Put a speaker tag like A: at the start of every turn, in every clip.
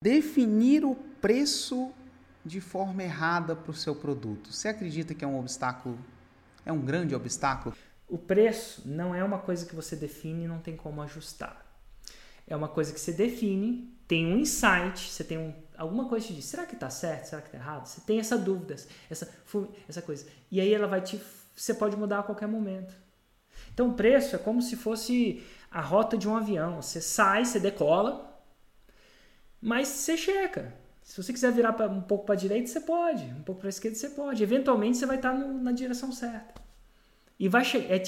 A: definir o preço de forma errada para o seu produto. Você acredita que é um obstáculo? É um grande obstáculo?
B: O preço não é uma coisa que você define e não tem como ajustar. É uma coisa que você define, tem um insight, você tem um, alguma coisa que diz, será que está certo? Será que está errado? Você tem essa dúvida, essa, essa coisa. E aí ela vai te. Você pode mudar a qualquer momento. Então o preço é como se fosse a rota de um avião. Você sai, você decola, mas você checa. Se você quiser virar pra, um pouco para a direita, você pode. Um pouco para a esquerda, você pode. Eventualmente, você vai estar no, na direção certa. E vai chegar. É,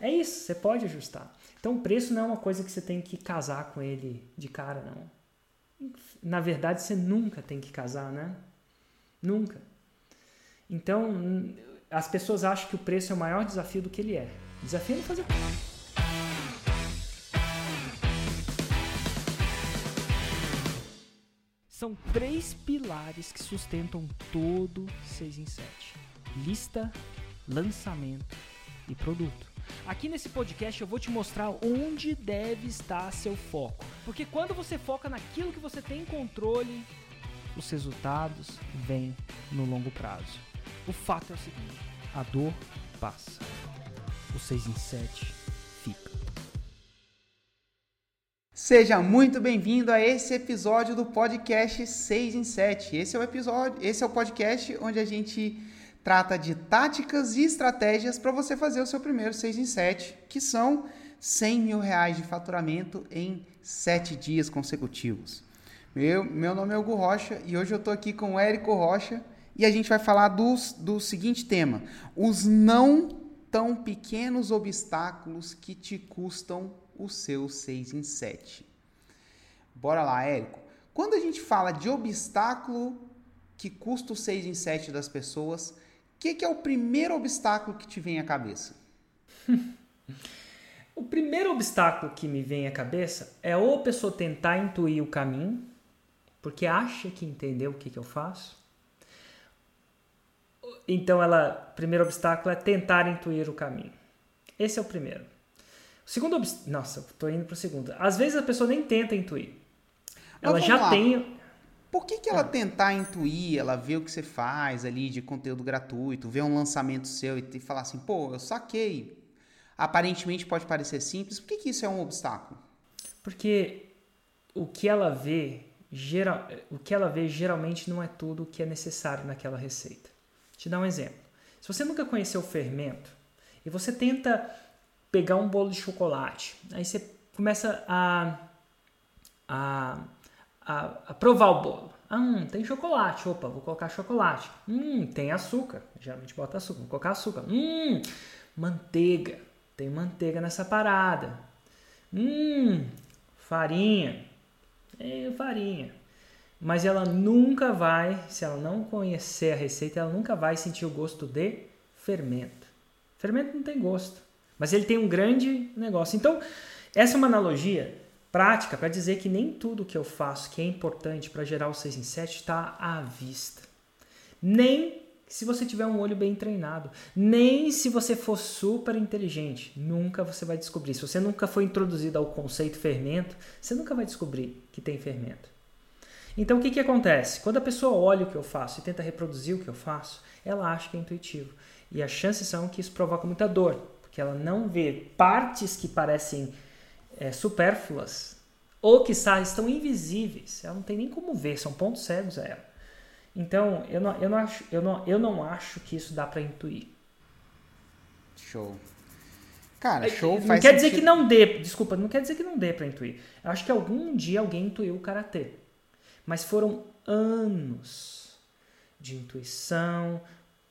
B: é, isso, você pode ajustar. Então, o preço não é uma coisa que você tem que casar com ele de cara, não. Na verdade, você nunca tem que casar, né? Nunca. Então, as pessoas acham que o preço é o maior desafio do que ele é. O desafio é não fazer. São três pilares que sustentam todo 6 em 7: lista, lançamento e produto. Aqui nesse podcast eu vou te mostrar onde deve estar seu foco. Porque quando você foca naquilo que você tem controle, os resultados vêm no longo prazo. O fato é o seguinte: a dor passa. O 6 em 7
A: Seja muito bem-vindo a esse episódio do podcast 6 em 7. Esse é o episódio, esse é o podcast onde a gente trata de táticas e estratégias para você fazer o seu primeiro 6 em 7, que são 100 mil reais de faturamento em 7 dias consecutivos. Meu, meu nome é Hugo Rocha e hoje eu estou aqui com o Érico Rocha e a gente vai falar dos, do seguinte tema: os não tão pequenos obstáculos que te custam o seu 6 em 7. Bora lá, Érico. Quando a gente fala de obstáculo que custa o 6 em 7 das pessoas, o que, que é o primeiro obstáculo que te vem à cabeça?
B: o primeiro obstáculo que me vem à cabeça é ou a pessoa tentar intuir o caminho, porque acha que entendeu o que, que eu faço. Então, ela, o primeiro obstáculo é tentar intuir o caminho. Esse é o primeiro. O segundo obstáculo. Nossa, tô indo pro segundo. Às vezes a pessoa nem tenta intuir. Ela já lá. tem.
A: Por que, que ela ah. tentar intuir, ela vê o que você faz ali de conteúdo gratuito, vê um lançamento seu e, falar assim, pô, eu saquei. Aparentemente pode parecer simples, por que, que isso é um obstáculo?
B: Porque o que ela vê, geral, o que ela vê geralmente não é tudo o que é necessário naquela receita. Te dar um exemplo. Se você nunca conheceu o fermento e você tenta pegar um bolo de chocolate. Aí você começa a, a, a, a provar o bolo. Ah, hum, tem chocolate. Opa, vou colocar chocolate. Hum, tem açúcar. Geralmente bota açúcar. Vou colocar açúcar. Hum, manteiga. Tem manteiga nessa parada. Hum, farinha. É, farinha. Mas ela nunca vai, se ela não conhecer a receita, ela nunca vai sentir o gosto de fermento. Fermento não tem gosto. Mas ele tem um grande negócio. Então, essa é uma analogia prática para dizer que nem tudo que eu faço que é importante para gerar o 6 em 7 está à vista. Nem se você tiver um olho bem treinado, nem se você for super inteligente, nunca você vai descobrir. Se você nunca foi introduzido ao conceito fermento, você nunca vai descobrir que tem fermento. Então o que, que acontece? Quando a pessoa olha o que eu faço e tenta reproduzir o que eu faço, ela acha que é intuitivo. E as chances são que isso provoca muita dor, que ela não vê partes que parecem é, supérfluas ou que estão invisíveis. Ela não tem nem como ver, são pontos cegos a ela. Então, eu não, eu não, acho, eu não, eu não acho que isso dá para intuir.
A: Show. Cara,
B: show faz Não quer dizer que não dê, desculpa, não quer dizer que não dê para intuir. Eu acho que algum dia alguém intuiu o karatê. Mas foram anos de intuição,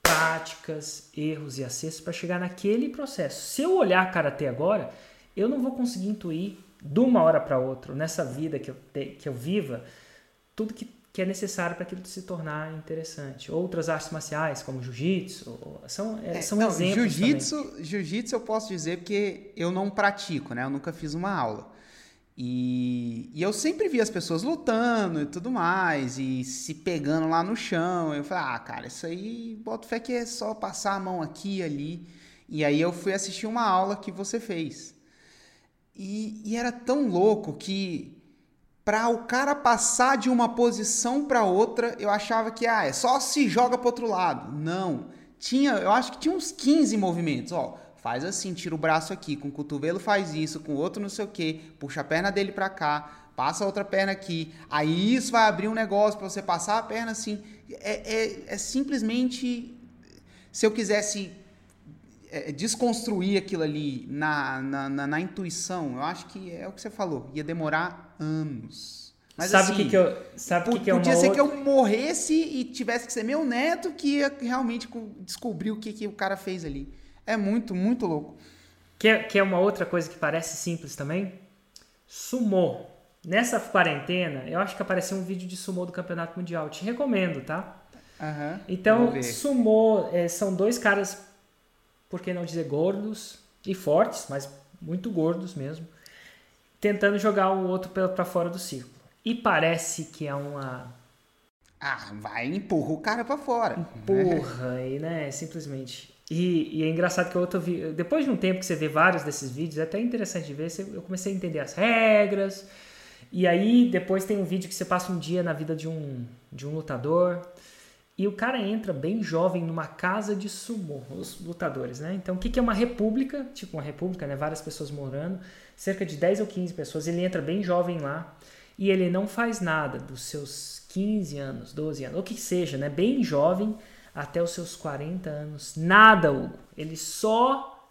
B: práticas, erros e acertos para chegar naquele processo. Se eu olhar karatê agora, eu não vou conseguir intuir de uma hora para outra, nessa vida que eu, te, que eu viva, tudo que, que é necessário para aquilo se tornar interessante. Outras artes marciais, como jiu-jitsu, são, é, são não, exemplos.
A: Jiu-jitsu, jiu-jitsu eu posso dizer porque eu não pratico, né? Eu nunca fiz uma aula. E, e, eu sempre vi as pessoas lutando e tudo mais, e se pegando lá no chão. Eu falei, ah, cara, isso aí, bota fé que é só passar a mão aqui e ali. E aí eu fui assistir uma aula que você fez. E, e era tão louco que para o cara passar de uma posição para outra, eu achava que ah, é só se joga para outro lado. Não. Tinha, eu acho que tinha uns 15 movimentos, ó. Faz assim, tira o braço aqui, com o cotovelo faz isso, com o outro não sei o que, puxa a perna dele para cá, passa a outra perna aqui. Aí isso vai abrir um negócio para você passar a perna assim. É, é, é simplesmente se eu quisesse é, desconstruir aquilo ali na, na, na, na, intuição, eu acho que é o que você falou, ia demorar anos.
B: Mas sabe o assim, que, que eu. Sabe que, que é uma
A: Podia ser
B: outra...
A: que eu morresse e tivesse que ser meu neto que ia realmente descobrir o que, que o cara fez ali. É muito, muito louco.
B: Quer, quer uma outra coisa que parece simples também? Sumô. Nessa quarentena, eu acho que apareceu um vídeo de sumô do Campeonato Mundial. Te recomendo, tá?
A: Uhum,
B: então, sumô é, são dois caras por que não dizer gordos e fortes, mas muito gordos mesmo, tentando jogar o outro para fora do círculo. E parece que é uma.
A: Ah, vai, empurra o cara para fora.
B: Empurra, né? e, né? Simplesmente. E, e, é engraçado que eu outro vi, depois de um tempo que você vê vários desses vídeos, é até interessante de ver, eu comecei a entender as regras. E aí depois tem um vídeo que você passa um dia na vida de um, de um lutador e o cara entra bem jovem numa casa de sumô, os lutadores, né? Então, o que, é uma república? Tipo uma república, né? Várias pessoas morando, cerca de 10 ou 15 pessoas. Ele entra bem jovem lá e ele não faz nada dos seus 15 anos, 12 anos, ou que seja, né? Bem jovem até os seus 40 anos. Nada, Hugo. Ele só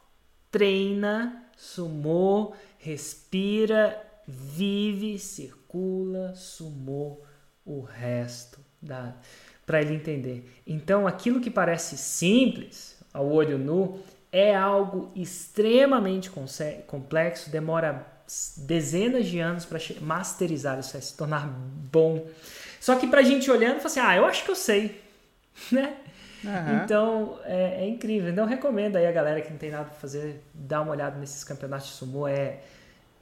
B: treina sumô, respira, vive, circula, sumô o resto da para ele entender. Então, aquilo que parece simples ao olho nu é algo extremamente complexo, demora dezenas de anos para masterizar isso, se tornar bom. Só que para a gente olhando, fala assim, ah, eu acho que eu sei, né? Uhum. Então, é, é, incrível. Então, recomendo aí a galera que não tem nada para fazer, dar uma olhada nesses campeonatos de sumô. É,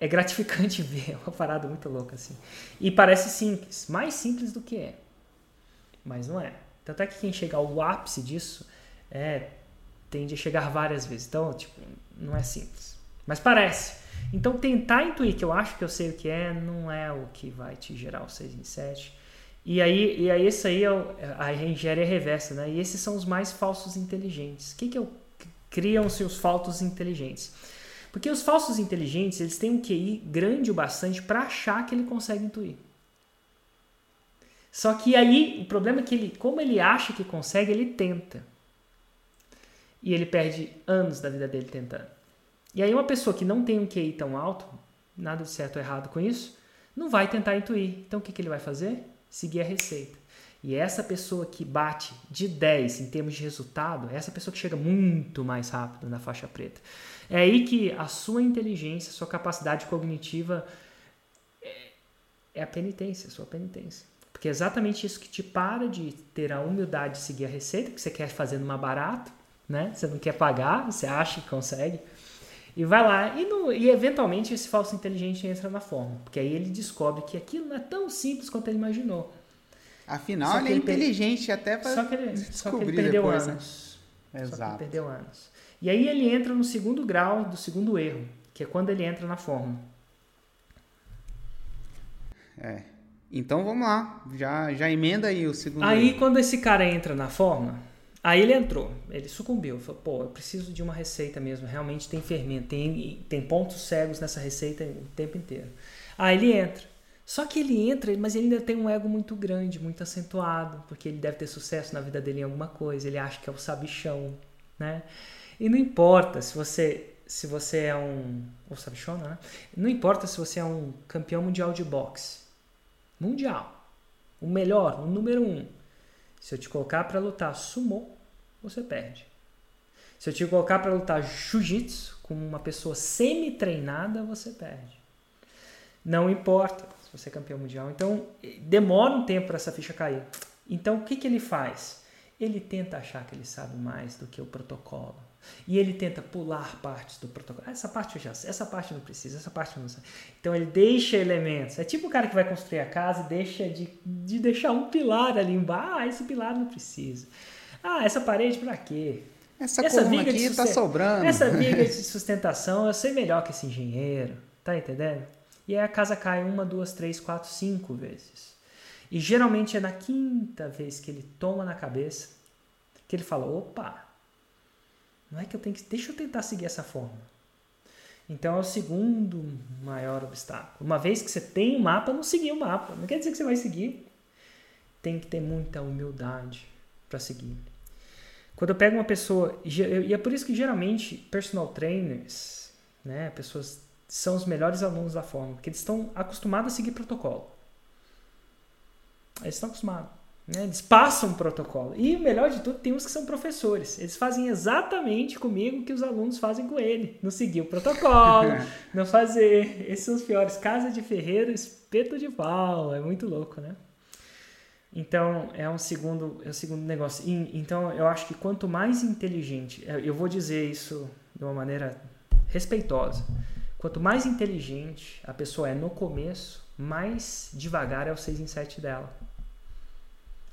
B: é gratificante ver, é uma parada muito louca, assim. E parece simples, mais simples do que é mas não é. Tanto é que quem chega ao ápice disso é, tende a chegar várias vezes. Então, tipo, não é simples. Mas parece. Então, tentar intuir que eu acho que eu sei o que é, não é o que vai te gerar o 6 em 7. E aí, e aí isso aí é a engenharia reversa, né? E esses são os mais falsos inteligentes. O que, que é criam-se os falsos inteligentes? Porque os falsos inteligentes, eles têm um QI grande o bastante para achar que ele consegue intuir. Só que aí o problema é que ele, como ele acha que consegue, ele tenta. E ele perde anos da vida dele tentando. E aí uma pessoa que não tem um QI tão alto, nada de certo ou errado com isso, não vai tentar intuir. Então o que, que ele vai fazer? Seguir a receita. E essa pessoa que bate de 10 em termos de resultado, é essa pessoa que chega muito mais rápido na faixa preta. É aí que a sua inteligência, a sua capacidade cognitiva é, é a penitência, a sua penitência. Porque é exatamente isso que te para de ter a humildade de seguir a receita, que você quer fazer numa barata, né? Você não quer pagar, você acha que consegue. E vai lá, e, no, e eventualmente esse falso inteligente entra na forma. Porque aí ele descobre que aquilo não é tão simples quanto ele imaginou.
A: Afinal, ele, é inteligente per... até para
B: só que ele, descobrir só que ele perdeu
A: depois,
B: né? anos.
A: Né? Exato.
B: Só que ele perdeu anos. E aí ele entra no segundo grau do segundo erro, que é quando ele entra na forma.
A: É. Então vamos lá, já, já emenda aí o segundo.
B: Aí erro. quando esse cara entra na forma, aí ele entrou, ele sucumbiu, falou, pô, eu preciso de uma receita mesmo, realmente tem fermento, tem, tem pontos cegos nessa receita o tempo inteiro. Aí ele entra. Só que ele entra, mas ele ainda tem um ego muito grande, muito acentuado, porque ele deve ter sucesso na vida dele em alguma coisa, ele acha que é o sabichão, né? E não importa se você se você é um ou sabichona, né? Não importa se você é um campeão mundial de boxe mundial, o melhor, o número um. Se eu te colocar para lutar sumô, você perde. Se eu te colocar para lutar jiu-jitsu com uma pessoa semi-treinada, você perde. Não importa se você é campeão mundial. Então, demora um tempo para essa ficha cair. Então, o que, que ele faz? Ele tenta achar que ele sabe mais do que o protocolo. E ele tenta pular partes do protocolo. essa parte eu já sei, essa parte não precisa, essa parte não sei. Então ele deixa elementos. É tipo o cara que vai construir a casa e deixa de, de deixar um pilar ali embaixo. Ah, esse pilar não precisa. Ah, essa parede para quê?
A: Essa, essa viga aqui está sobrando.
B: Essa viga de sustentação, eu sei melhor que esse engenheiro. Tá entendendo? E aí a casa cai uma, duas, três, quatro, cinco vezes. E geralmente é na quinta vez que ele toma na cabeça que ele fala: opa, não é que eu tenho que. Deixa eu tentar seguir essa forma. Então é o segundo maior obstáculo. Uma vez que você tem o um mapa, não seguir o mapa. Não quer dizer que você vai seguir. Tem que ter muita humildade para seguir. Quando eu pego uma pessoa, e é por isso que geralmente personal trainers, né, pessoas são os melhores alunos da forma, porque eles estão acostumados a seguir protocolo. Eles estão acostumados. Né? Eles passam um protocolo. E o melhor de tudo, tem uns que são professores. Eles fazem exatamente comigo o que os alunos fazem com ele. Não seguir o protocolo, não fazer. Esses são os piores. Casa de ferreiro, espeto de pau. É muito louco, né? Então, é um segundo, é um segundo negócio. E, então, eu acho que quanto mais inteligente, é, eu vou dizer isso de uma maneira respeitosa. Quanto mais inteligente a pessoa é no começo, mais devagar é o 6 em 7 dela.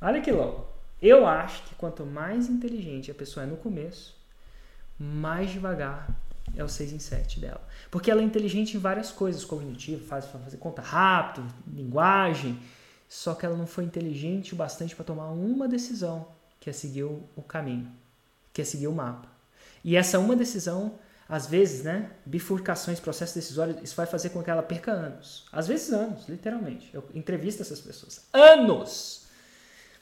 B: Olha que louco. Eu acho que quanto mais inteligente a pessoa é no começo, mais devagar é o 6 em 7 dela. Porque ela é inteligente em várias coisas, cognitivo, faz fazer conta rápido, linguagem, só que ela não foi inteligente o bastante para tomar uma decisão, que é seguir o caminho, que é seguir o mapa. E essa uma decisão, às vezes, né, bifurcações, processos decisórios, isso vai fazer com que ela perca anos. Às vezes anos, literalmente. Eu entrevisto essas pessoas. Anos!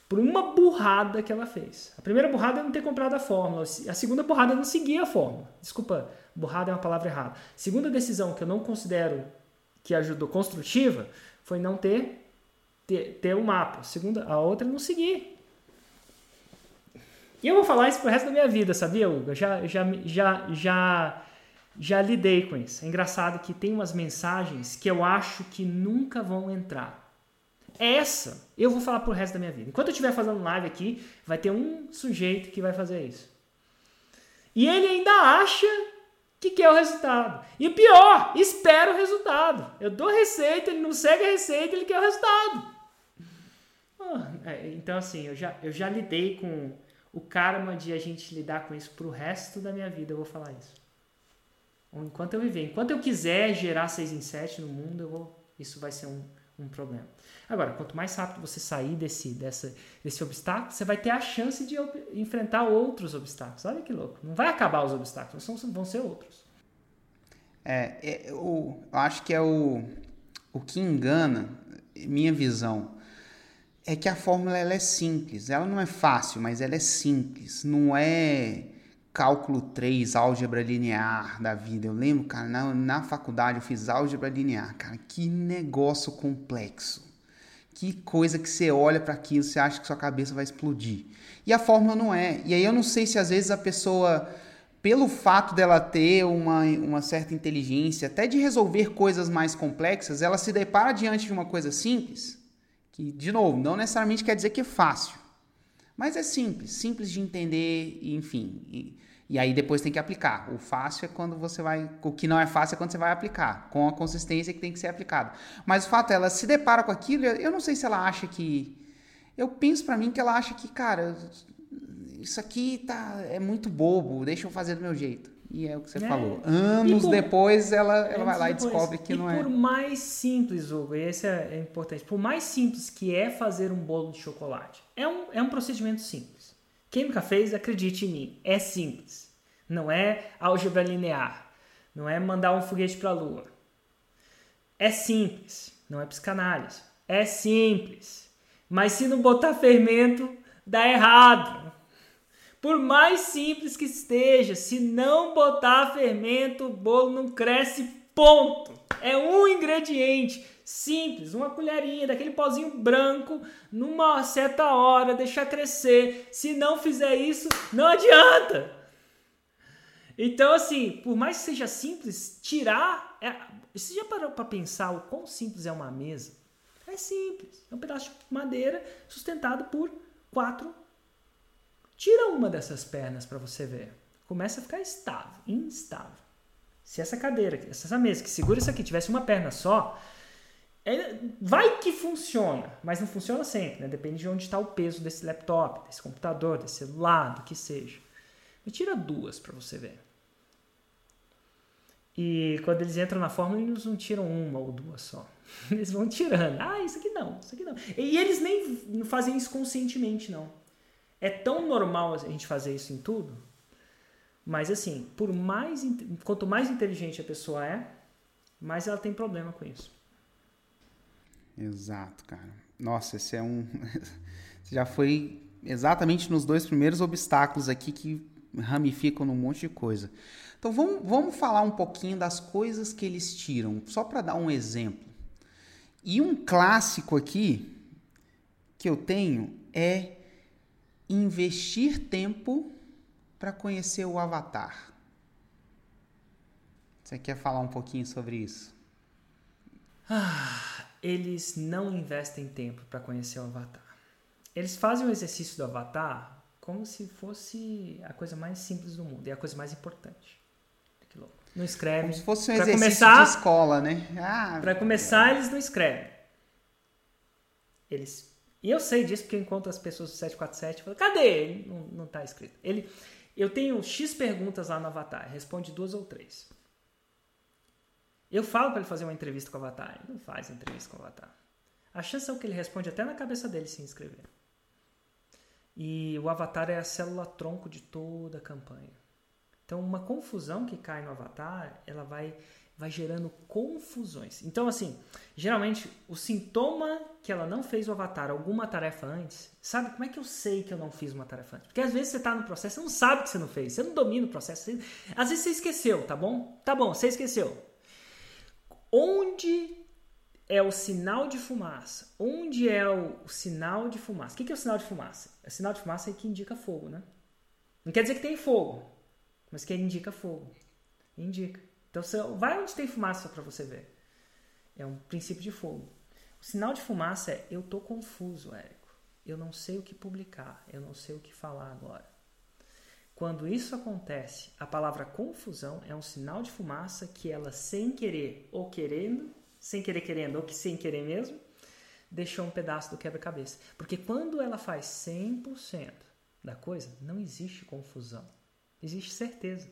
B: Por uma burrada que ela fez. A primeira burrada é não ter comprado a fórmula. A segunda burrada é não seguir a fórmula. Desculpa, burrada é uma palavra errada. Segunda decisão que eu não considero que ajudou construtiva foi não ter ter, ter um mapa. Segunda, a outra é não seguir. E eu vou falar isso pro resto da minha vida, sabia, Hugo? Já, já, já, já, já lidei com isso. É engraçado que tem umas mensagens que eu acho que nunca vão entrar. Essa eu vou falar pro resto da minha vida. Enquanto eu estiver fazendo live aqui, vai ter um sujeito que vai fazer isso. E ele ainda acha que quer o resultado. E pior, espera o resultado. Eu dou receita, ele não segue a receita, ele quer o resultado. É, então, assim, eu já, eu já lidei com o karma de a gente lidar com isso pro resto da minha vida, eu vou falar isso. Enquanto eu viver. Enquanto eu quiser gerar 6 em 7 no mundo, eu vou, isso vai ser um, um problema. Agora, quanto mais rápido você sair desse, dessa, desse obstáculo, você vai ter a chance de enfrentar outros obstáculos. Olha que louco. Não vai acabar os obstáculos, vão ser outros.
A: É, é eu, eu acho que é o, o que engana, minha visão, é que a fórmula ela é simples. Ela não é fácil, mas ela é simples. Não é cálculo 3, álgebra linear da vida. Eu lembro, cara, na, na faculdade eu fiz álgebra linear. Cara, que negócio complexo. Que coisa que você olha para aquilo, você acha que sua cabeça vai explodir. E a fórmula não é. E aí eu não sei se às vezes a pessoa, pelo fato dela ter uma, uma certa inteligência, até de resolver coisas mais complexas, ela se depara diante de uma coisa simples que, de novo, não necessariamente quer dizer que é fácil, mas é simples, simples de entender, enfim. E, aí depois tem que aplicar. O fácil é quando você vai. O que não é fácil é quando você vai aplicar, com a consistência que tem que ser aplicado. Mas o fato é, ela se depara com aquilo, eu não sei se ela acha que. Eu penso para mim que ela acha que, cara, isso aqui tá, é muito bobo, deixa eu fazer do meu jeito. E é o que você é. falou. Anos por, depois ela, ela vai lá depois. e descobre que
B: e
A: não
B: é. E por mais simples, Hugo, e esse é, é, importante, por mais simples que é fazer um bolo de chocolate, é um, é um procedimento simples. Quem nunca fez, acredite em mim, é simples. Não é álgebra linear. Não é mandar um foguete para a lua. É simples. Não é psicanálise. É simples. Mas se não botar fermento, dá errado. Por mais simples que esteja, se não botar fermento, o bolo não cresce, ponto. É um ingrediente simples, uma colherinha daquele pozinho branco, numa certa hora, deixar crescer. Se não fizer isso, não adianta. Então, assim, por mais que seja simples, tirar. É... Você já parou para pensar o quão simples é uma mesa? É simples. É um pedaço de madeira sustentado por quatro Tira uma dessas pernas para você ver. Começa a ficar estável, instável. Se essa cadeira, essa mesa que segura isso aqui tivesse uma perna só, é, vai que funciona, mas não funciona sempre, né? Depende de onde está o peso desse laptop, desse computador, desse celular, do que seja. Me tira duas para você ver. E quando eles entram na fórmula, eles não tiram uma ou duas só. Eles vão tirando. Ah, isso aqui não, isso aqui não. E eles nem fazem isso conscientemente, não. É tão normal a gente fazer isso em tudo, mas assim, por mais quanto mais inteligente a pessoa é, mais ela tem problema com isso.
A: Exato, cara. Nossa, esse é um já foi exatamente nos dois primeiros obstáculos aqui que ramificam num monte de coisa. Então vamos, vamos falar um pouquinho das coisas que eles tiram, só para dar um exemplo. E um clássico aqui que eu tenho é investir tempo para conhecer o avatar. Você quer falar um pouquinho sobre isso?
B: Ah, eles não investem tempo para conhecer o avatar. Eles fazem o exercício do avatar como se fosse a coisa mais simples do mundo e a coisa mais importante. Que louco. Não escreve.
A: Como se fosse um pra exercício começar, de escola, né?
B: Ah, para começar, eles não escrevem. Eles e eu sei disso porque eu encontro as pessoas do 747 e falo, cadê? Não, não tá escrito. Ele, eu tenho X perguntas lá no Avatar, responde duas ou três. Eu falo para ele fazer uma entrevista com o Avatar, ele não faz entrevista com o Avatar. A chance é que ele responde até na cabeça dele se inscrever. E o avatar é a célula tronco de toda a campanha. Então, uma confusão que cai no avatar, ela vai, vai gerando confusões. Então, assim, geralmente, o sintoma que ela não fez o avatar alguma tarefa antes, sabe como é que eu sei que eu não fiz uma tarefa antes? Porque às vezes você está no processo, você não sabe que você não fez, você não domina o processo. Você, às vezes você esqueceu, tá bom? Tá bom, você esqueceu. Onde é o sinal de fumaça. Onde é o, sinal de fumaça? O que, que é o sinal de fumaça? O sinal de fumaça é que indica fogo, né? Não quer dizer que tem fogo, mas que indica fogo. Indica. Então você vai onde tem fumaça para você ver. É um princípio de fogo. O sinal de fumaça é eu tô confuso, Érico. Eu não sei o que publicar, eu não sei o que falar agora. Quando isso acontece, a palavra confusão é um sinal de fumaça que ela sem querer ou querendo sem querer querendo ou que sem querer mesmo, deixou um pedaço do quebra-cabeça. Porque quando ela faz 100% da coisa, não existe confusão. Existe certeza.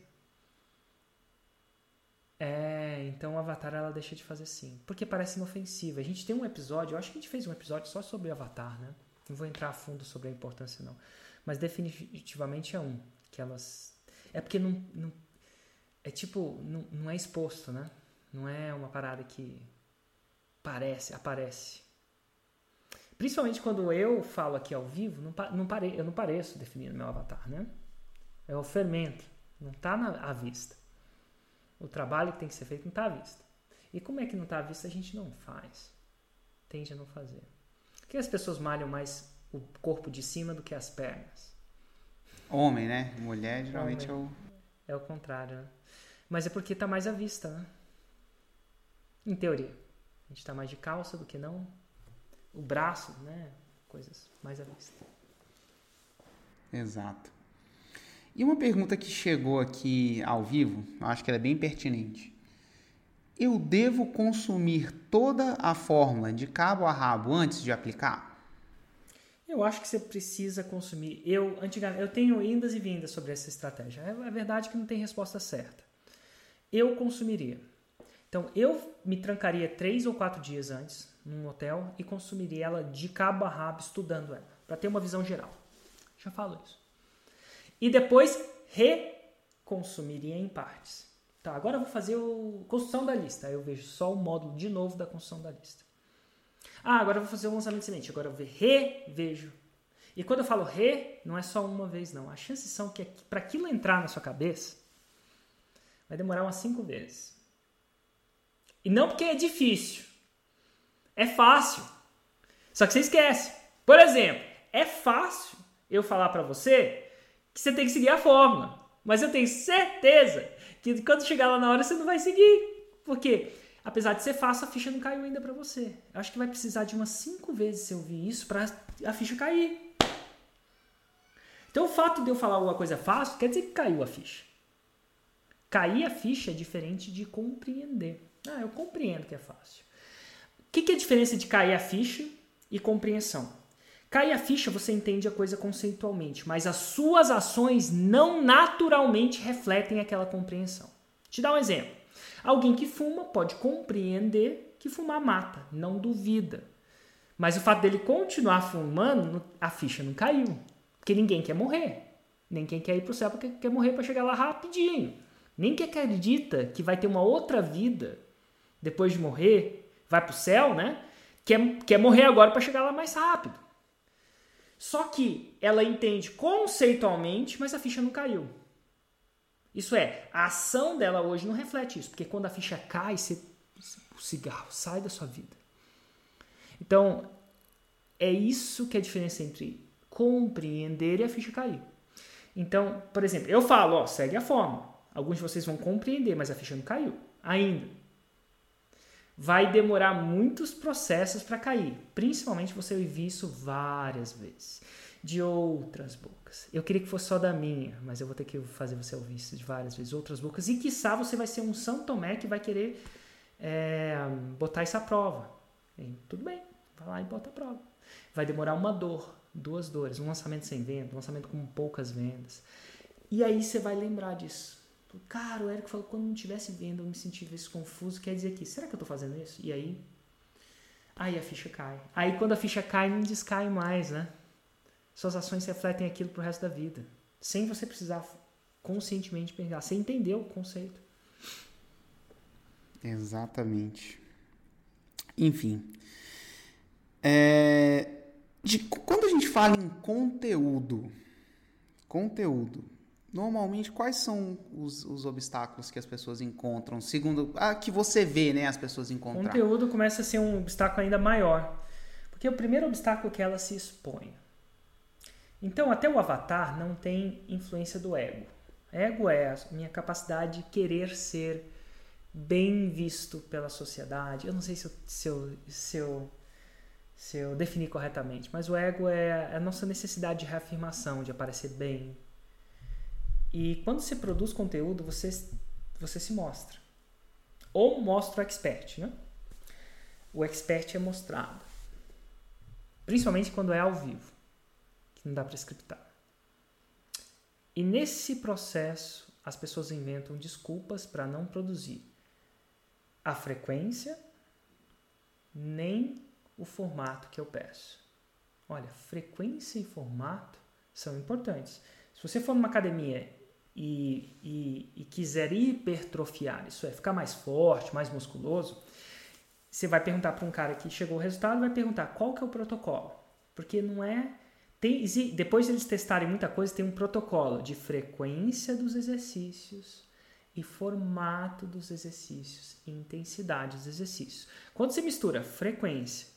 B: É, então o Avatar ela deixa de fazer sim. Porque parece inofensiva. A gente tem um episódio, eu acho que a gente fez um episódio só sobre Avatar, né? Não vou entrar a fundo sobre a importância, não. Mas definitivamente é um. Que elas. É porque não. não é tipo, não, não é exposto, né? Não é uma parada que parece, aparece. Principalmente quando eu falo aqui ao vivo, não, não pare, eu não pareço definindo meu avatar, né? É o fermento, não está à vista. O trabalho que tem que ser feito não está à vista. E como é que não está à vista, a gente não faz. Tende a não fazer. Por que as pessoas malham mais o corpo de cima do que as pernas?
A: Homem, né? Mulher geralmente
B: Homem. é o. É o contrário, né? Mas é porque está mais à vista, né? Em teoria. A gente está mais de calça do que não. O braço, né? Coisas mais à vista.
A: Exato. E uma pergunta que chegou aqui ao vivo, eu acho que ela é bem pertinente. Eu devo consumir toda a fórmula de cabo a rabo antes de aplicar?
B: Eu acho que você precisa consumir. Eu, antigamente, eu tenho indas e vindas sobre essa estratégia. É, é verdade que não tem resposta certa. Eu consumiria então eu me trancaria três ou quatro dias antes num hotel e consumiria ela de cabo a rabo estudando ela, para ter uma visão geral. Já falo isso. E depois reconsumiria em partes. Tá, agora eu vou fazer a construção da lista. Eu vejo só o módulo de novo da construção da lista. Ah, agora eu vou fazer o lançamento excelente. Agora eu revejo. E quando eu falo re, não é só uma vez, não. As chances são que para aquilo entrar na sua cabeça, vai demorar umas cinco vezes. E não porque é difícil. É fácil. Só que você esquece. Por exemplo, é fácil eu falar para você que você tem que seguir a fórmula. Mas eu tenho certeza que quando chegar lá na hora você não vai seguir. Porque, apesar de ser fácil, a ficha não caiu ainda para você. Eu acho que vai precisar de umas cinco vezes você ouvir isso para a ficha cair. Então, o fato de eu falar alguma coisa fácil quer dizer que caiu a ficha. Cair a ficha é diferente de compreender. Ah, eu compreendo que é fácil. O que, que é a diferença de cair a ficha e compreensão? Cair a ficha você entende a coisa conceitualmente, mas as suas ações não naturalmente refletem aquela compreensão. Te dar um exemplo. Alguém que fuma pode compreender que fumar mata, não duvida. Mas o fato dele continuar fumando, a ficha não caiu. Porque ninguém quer morrer. Ninguém quer ir para o céu porque quer morrer para chegar lá rapidinho. Ninguém acredita que vai ter uma outra vida depois de morrer, vai para o céu, né? Quer, quer morrer agora para chegar lá mais rápido. Só que ela entende conceitualmente, mas a ficha não caiu. Isso é, a ação dela hoje não reflete isso, porque quando a ficha cai, você, o cigarro sai da sua vida. Então, é isso que é a diferença entre compreender e a ficha cair. Então, por exemplo, eu falo, ó, segue a forma. Alguns de vocês vão compreender, mas a ficha não caiu ainda. Vai demorar muitos processos para cair. Principalmente você ouvir isso várias vezes. De outras bocas. Eu queria que fosse só da minha, mas eu vou ter que fazer você ouvir isso de várias vezes. Outras bocas. E quiçá você vai ser um São Tomé que vai querer é, botar à prova. E, tudo bem, vai lá e bota a prova. Vai demorar uma dor, duas dores, um lançamento sem venda, um lançamento com poucas vendas. E aí você vai lembrar disso. Cara, o Eric falou quando não tivesse venda eu me sentia confuso. Quer dizer que, será que eu estou fazendo isso? E aí, aí a ficha cai. Aí quando a ficha cai, não descai mais, né? Suas ações refletem aquilo pro resto da vida. Sem você precisar conscientemente pensar. Você entendeu o conceito.
A: Exatamente. Enfim. É, de, quando a gente fala em conteúdo, conteúdo, normalmente quais são os, os obstáculos que as pessoas encontram, segundo a ah, que você vê, né, as pessoas encontrar?
B: Conteúdo começa a ser um obstáculo ainda maior, porque o primeiro obstáculo é que ela se expõe. Então, até o avatar não tem influência do ego. Ego é a minha capacidade de querer ser bem visto pela sociedade. Eu não sei se eu, se eu, se eu, se eu defini corretamente, mas o ego é a nossa necessidade de reafirmação, de aparecer bem, e quando você produz conteúdo, você, você se mostra. Ou mostra o expert, né? O expert é mostrado. Principalmente quando é ao vivo, não dá para scriptar. E nesse processo, as pessoas inventam desculpas para não produzir a frequência nem o formato que eu peço. Olha, frequência e formato são importantes. Se você for numa academia e, e, e quiser hipertrofiar, isso é, ficar mais forte, mais musculoso, você vai perguntar para um cara que chegou ao resultado, vai perguntar qual que é o protocolo. Porque não é. Tem, depois de eles testarem muita coisa, tem um protocolo de frequência dos exercícios e formato dos exercícios e intensidade dos exercícios. Quando você mistura frequência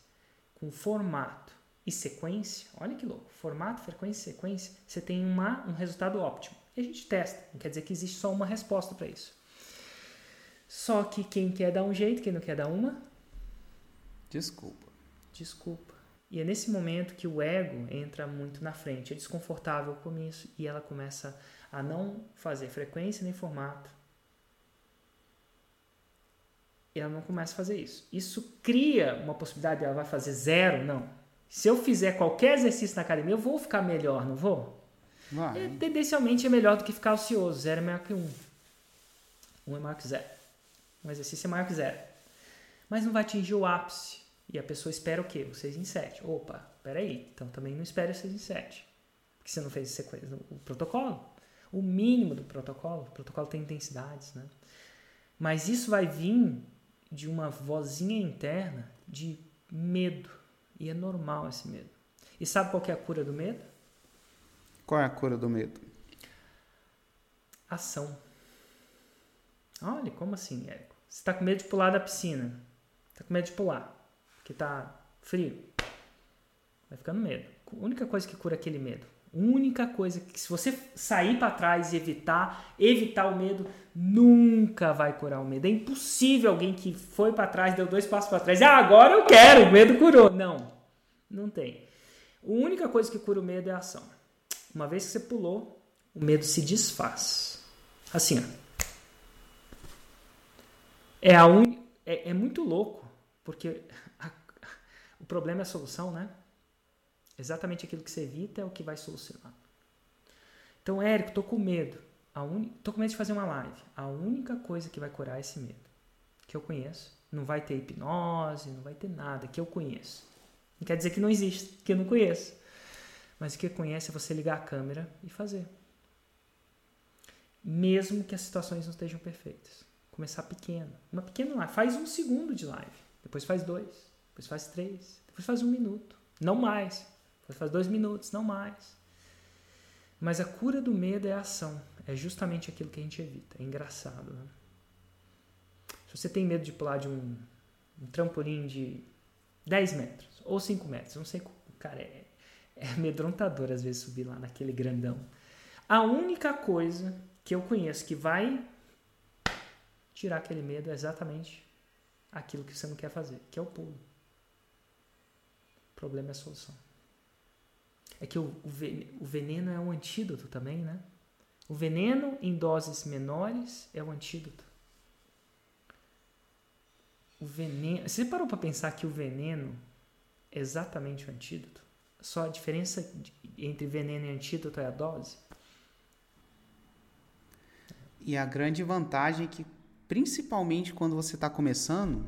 B: com formato e sequência, olha que louco, formato, frequência e sequência, você tem uma, um resultado óptimo. E a gente testa. Não quer dizer que existe só uma resposta para isso. Só que quem quer dar um jeito, quem não quer dar uma?
A: Desculpa.
B: Desculpa. E é nesse momento que o ego entra muito na frente. É desconfortável com isso e ela começa a não fazer frequência nem formato. E ela não começa a fazer isso. Isso cria uma possibilidade de ela vai fazer zero? Não. Se eu fizer qualquer exercício na academia, eu vou ficar melhor, não vou? É, tendencialmente é melhor do que ficar ocioso. Zero é maior que um. Um é maior que zero. Um exercício é maior que zero. Mas não vai atingir o ápice. E a pessoa espera o quê? O 6 em 7. Opa, peraí. Então também não espere o 6 em 7. Porque você não fez sequência, o protocolo. O mínimo do protocolo. O protocolo tem intensidades, né? Mas isso vai vir de uma vozinha interna de medo. E é normal esse medo. E sabe qual é a cura do medo?
A: Qual é a cura do medo?
B: Ação. Olha, como assim, Érico? Você está com medo de pular da piscina. Está com medo de pular. Porque está frio. Vai ficando medo. A única coisa que cura aquele medo. Única coisa que se você sair para trás e evitar, evitar o medo, nunca vai curar o medo. É impossível alguém que foi para trás, deu dois passos para trás, ah, agora eu quero, o medo curou. Não, não tem. A única coisa que cura o medo é a ação. Uma vez que você pulou, o medo se desfaz. Assim, ó. É, a un... é, é muito louco, porque problema é a solução, né? Exatamente aquilo que você evita é o que vai solucionar. Então, Érico, tô com medo. a un... tô com medo de fazer uma live. A única coisa que vai curar esse medo, que eu conheço, não vai ter hipnose, não vai ter nada que eu conheço. Não quer dizer que não existe, que eu não conheço. Mas o que conhece é você ligar a câmera e fazer. Mesmo que as situações não estejam perfeitas. Começar pequeno. Uma pequena live. Faz um segundo de live. Depois faz dois. Depois faz três. Depois faz um minuto. Não mais. Depois faz dois minutos. Não mais. Mas a cura do medo é a ação. É justamente aquilo que a gente evita. É engraçado. Né? Se você tem medo de pular de um, um trampolim de 10 metros ou 5 metros, não sei, cara, é, é amedrontador às vezes subir lá naquele grandão. A única coisa que eu conheço que vai tirar aquele medo é exatamente aquilo que você não quer fazer, que é o pulo. Problema é a solução. É que o, o veneno é um antídoto também, né? O veneno em doses menores é o antídoto. O veneno. Você parou para pensar que o veneno é exatamente o antídoto? Só a diferença entre veneno e antídoto é a dose?
A: E a grande vantagem é que, principalmente quando você está começando,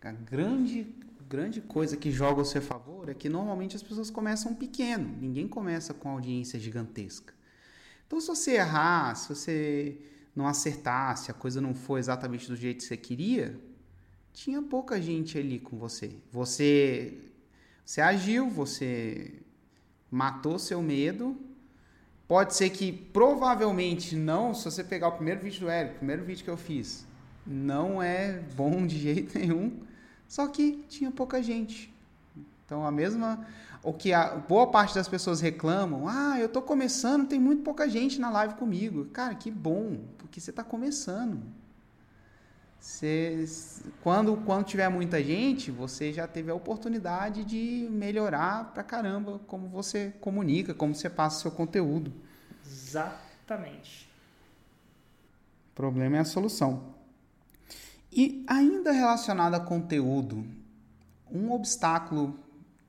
A: a grande, grande coisa que joga ao seu favor é que normalmente as pessoas começam pequeno, ninguém começa com audiência gigantesca. Então, se você errar, se você não acertar, se a coisa não for exatamente do jeito que você queria, tinha pouca gente ali com você. Você, você agiu, você matou seu medo. Pode ser que provavelmente não, se você pegar o primeiro vídeo do Eric, o primeiro vídeo que eu fiz, não é bom de jeito nenhum. Só que tinha pouca gente. Então a mesma o que a boa parte das pessoas reclamam, ah, eu estou começando, tem muito pouca gente na live comigo. Cara, que bom, porque você está começando. Você, quando, quando tiver muita gente, você já teve a oportunidade de melhorar pra caramba como você comunica, como você passa o seu conteúdo.
B: Exatamente.
A: O problema é a solução. E ainda relacionado a conteúdo, um obstáculo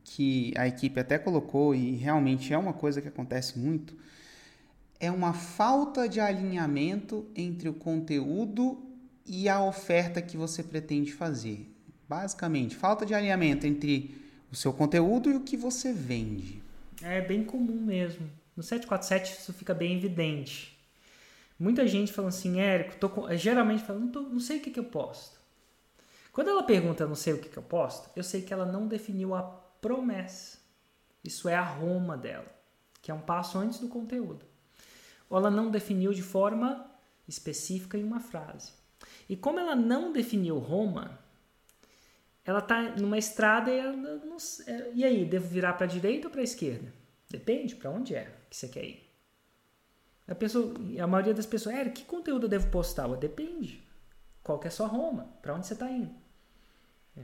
A: que a equipe até colocou e realmente é uma coisa que acontece muito é uma falta de alinhamento entre o conteúdo e a oferta que você pretende fazer. Basicamente, falta de alinhamento entre o seu conteúdo e o que você vende.
B: É bem comum mesmo. No 747 isso fica bem evidente. Muita gente fala assim, Érico, tô com... geralmente fala, não, tô, não sei o que, que eu posto. Quando ela pergunta não sei o que, que eu posto, eu sei que ela não definiu a promessa. Isso é a Roma dela, que é um passo antes do conteúdo. Ou ela não definiu de forma específica em uma frase. E como ela não definiu Roma, ela está numa estrada e não, é, e aí, devo virar para a direita ou para a esquerda? Depende para onde é que você quer ir. A, pessoa, a maioria das pessoas, é, que conteúdo eu devo postar? Depende. Qual que é a sua Roma? Para onde você está indo? É.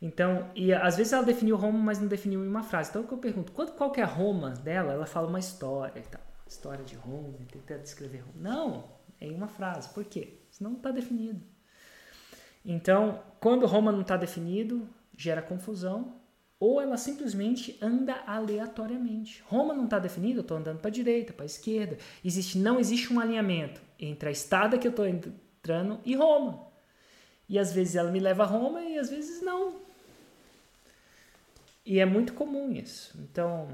B: Então, e às vezes ela definiu Roma, mas não definiu em uma frase. Então, o que eu pergunto, qual, qual que é a Roma dela? Ela fala uma história e tal. História de Roma, tenta descrever Roma. Não, é em uma frase. Por quê? não está definido. Então, quando Roma não está definido, gera confusão, ou ela simplesmente anda aleatoriamente. Roma não está definida, eu estou andando para a direita, para a esquerda. Existe, não existe um alinhamento entre a estrada que eu estou entrando e Roma. E às vezes ela me leva a Roma e às vezes não. E é muito comum isso. Então,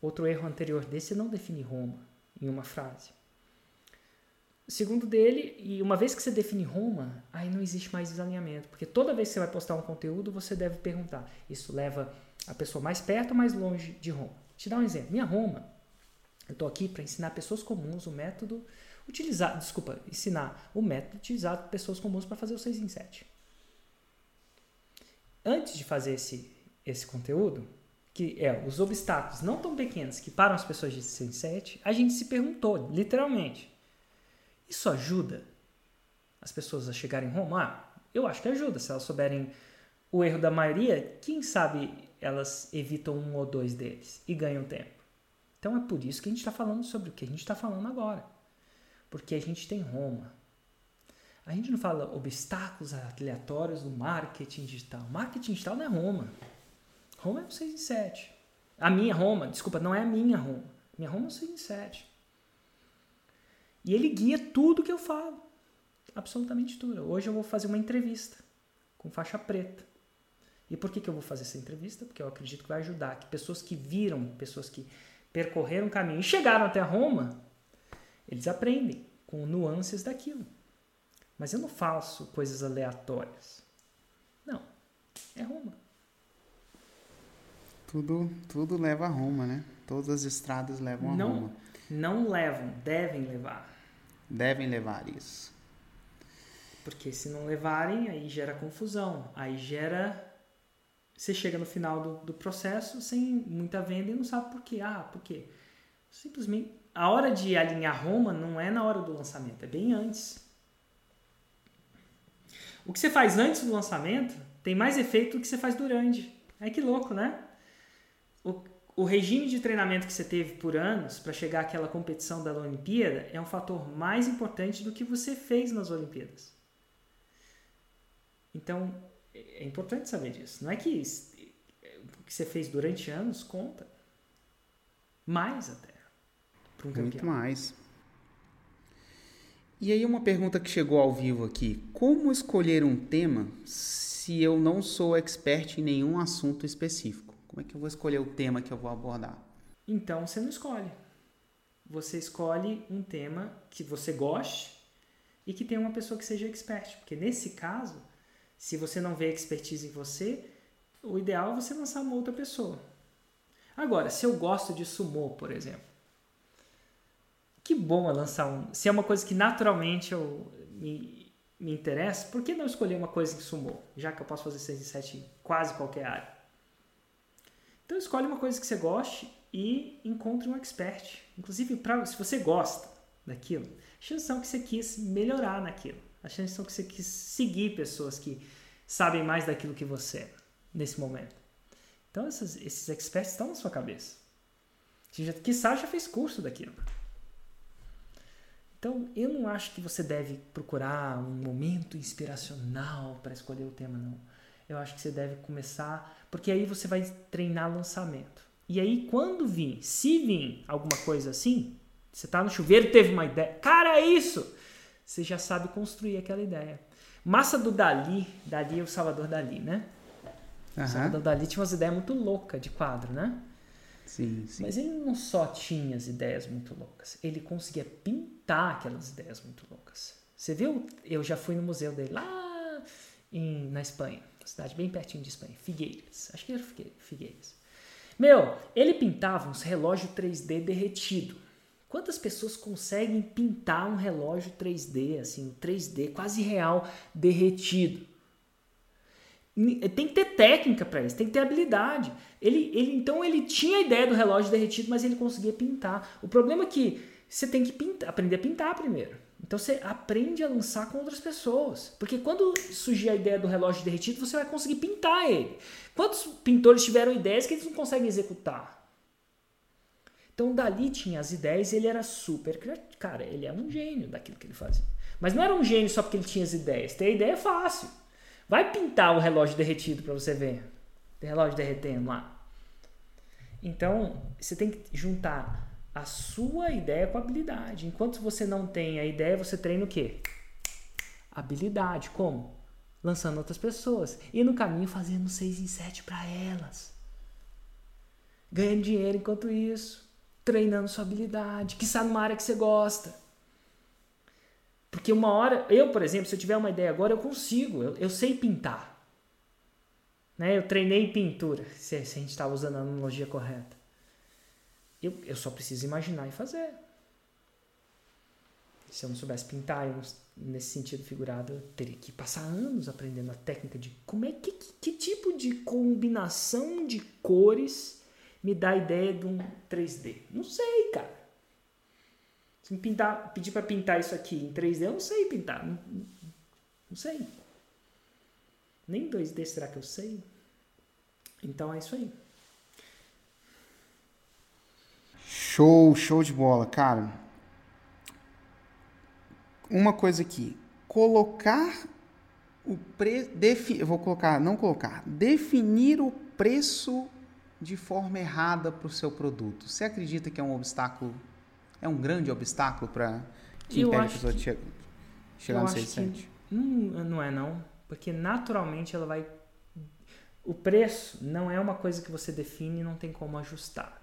B: outro erro anterior desse é não definir Roma em uma frase. Segundo dele, e uma vez que você define Roma, aí não existe mais desalinhamento, porque toda vez que você vai postar um conteúdo, você deve perguntar: isso leva a pessoa mais perto ou mais longe de Roma? Te dar um exemplo. Minha Roma, eu estou aqui para ensinar pessoas comuns o método utilizado, desculpa, ensinar o método utilizado por pessoas comuns para fazer o 6 em 7. Antes de fazer esse, esse conteúdo, que é os obstáculos não tão pequenos que param as pessoas de 6 em 7, a gente se perguntou, literalmente, isso ajuda as pessoas a chegarem em Roma? Ah, eu acho que ajuda. Se elas souberem o erro da maioria, quem sabe elas evitam um ou dois deles e ganham tempo. Então é por isso que a gente está falando sobre o que a gente está falando agora. Porque a gente tem Roma. A gente não fala obstáculos aleatórios do marketing digital. Marketing digital não é Roma. Roma é um 6 em 7. A minha Roma, desculpa, não é a minha Roma. Minha Roma é um 6 em 7. E ele guia tudo que eu falo. Absolutamente tudo. Hoje eu vou fazer uma entrevista com faixa preta. E por que, que eu vou fazer essa entrevista? Porque eu acredito que vai ajudar. Que pessoas que viram, pessoas que percorreram o caminho e chegaram até Roma, eles aprendem com nuances daquilo. Mas eu não faço coisas aleatórias. Não. É Roma.
A: Tudo, tudo leva a Roma, né? Todas as estradas levam a
B: não,
A: Roma.
B: Não levam, devem levar.
A: Devem levar isso.
B: Porque se não levarem, aí gera confusão. Aí gera. Você chega no final do, do processo sem muita venda e não sabe por quê. Ah, por quê? Simplesmente. A hora de alinhar Roma não é na hora do lançamento, é bem antes. O que você faz antes do lançamento tem mais efeito do que você faz durante. É que louco, né? O, o regime de treinamento que você teve por anos para chegar àquela competição da Olimpíada é um fator mais importante do que você fez nas Olimpíadas. Então, é importante saber disso. Não é que o que você fez durante anos conta. Mais até.
A: Um Muito mais. E aí uma pergunta que chegou ao vivo aqui. Como escolher um tema se eu não sou expert em nenhum assunto específico? Como é que eu vou escolher o tema que eu vou abordar?
B: Então você não escolhe. Você escolhe um tema que você goste e que tenha uma pessoa que seja expert. Porque nesse caso, se você não vê expertise em você, o ideal é você lançar uma outra pessoa. Agora, se eu gosto de sumô, por exemplo, que bom é lançar um. Se é uma coisa que naturalmente eu me, me interessa, por que não escolher uma coisa que sumou? Já que eu posso fazer 6 e 7 em quase qualquer área. Então escolhe uma coisa que você goste e encontre um expert. Inclusive, pra, se você gosta daquilo, a chance são que você quis melhorar naquilo. A chance são que você quis seguir pessoas que sabem mais daquilo que você nesse momento. Então esses, experts estão na sua cabeça. Você já, já fez curso daquilo. Então eu não acho que você deve procurar um momento inspiracional para escolher o tema, não. Eu acho que você deve começar, porque aí você vai treinar lançamento. E aí quando vir, se vir alguma coisa assim, você tá no chuveiro, teve uma ideia, cara, é isso! você já sabe construir aquela ideia. Massa do Dali, Dali é o Salvador Dali, né? Uhum. O Salvador Dali tinha umas ideias muito loucas de quadro, né?
A: Sim, sim.
B: Mas ele não só tinha as ideias muito loucas, ele conseguia pintar aquelas ideias muito loucas. Você viu? Eu já fui no museu dele lá em, na Espanha, cidade bem pertinho de Espanha, Figueiras. Acho que era Figueiras. Meu, ele pintava uns relógios 3D derretido. Quantas pessoas conseguem pintar um relógio 3D, assim, 3D quase real, derretido? Tem que ter técnica para isso, tem que ter habilidade. Ele, ele, então ele tinha a ideia do relógio derretido, mas ele conseguia pintar. O problema é que você tem que pintar, aprender a pintar primeiro. Então você aprende a lançar com outras pessoas. Porque quando surgir a ideia do relógio derretido, você vai conseguir pintar ele. Quantos pintores tiveram ideias que eles não conseguem executar? Então Dali tinha as ideias ele era super criativo. Cara, ele é um gênio daquilo que ele fazia. Mas não era um gênio só porque ele tinha as ideias. Ter ideia é fácil. Vai pintar o relógio derretido para você ver. Tem relógio derretendo lá. Então, você tem que juntar a sua ideia com habilidade. Enquanto você não tem a ideia, você treina o quê? Habilidade. Como? Lançando outras pessoas. E no caminho fazendo 6 em 7 para elas. Ganhando dinheiro enquanto isso treinando sua habilidade, que está numa área que você gosta. Porque uma hora, eu, por exemplo, se eu tiver uma ideia agora, eu consigo, eu, eu sei pintar. Né? Eu treinei pintura, se, se a gente está usando a analogia correta. Eu, eu só preciso imaginar e fazer. Se eu não soubesse pintar, eu, nesse sentido figurado, eu teria que passar anos aprendendo a técnica de como é que, que, que tipo de combinação de cores me dá a ideia de um 3D? Não sei, cara. Se me pintar, pedir para pintar isso aqui em 3D, eu não sei pintar. Não, não sei. Nem 2D será que eu sei? Então é isso aí.
A: Show, show de bola, cara. Uma coisa aqui, colocar o preço, defi... vou colocar, não colocar, definir o preço de forma errada para o seu produto. Você acredita que é um obstáculo, é um grande obstáculo para que
B: Eu
A: impede a pessoa de
B: que-
A: che- chegar no
B: acho
A: 6 e 7?
B: que não, não é não, porque naturalmente ela vai o preço não é uma coisa que você define e não tem como ajustar.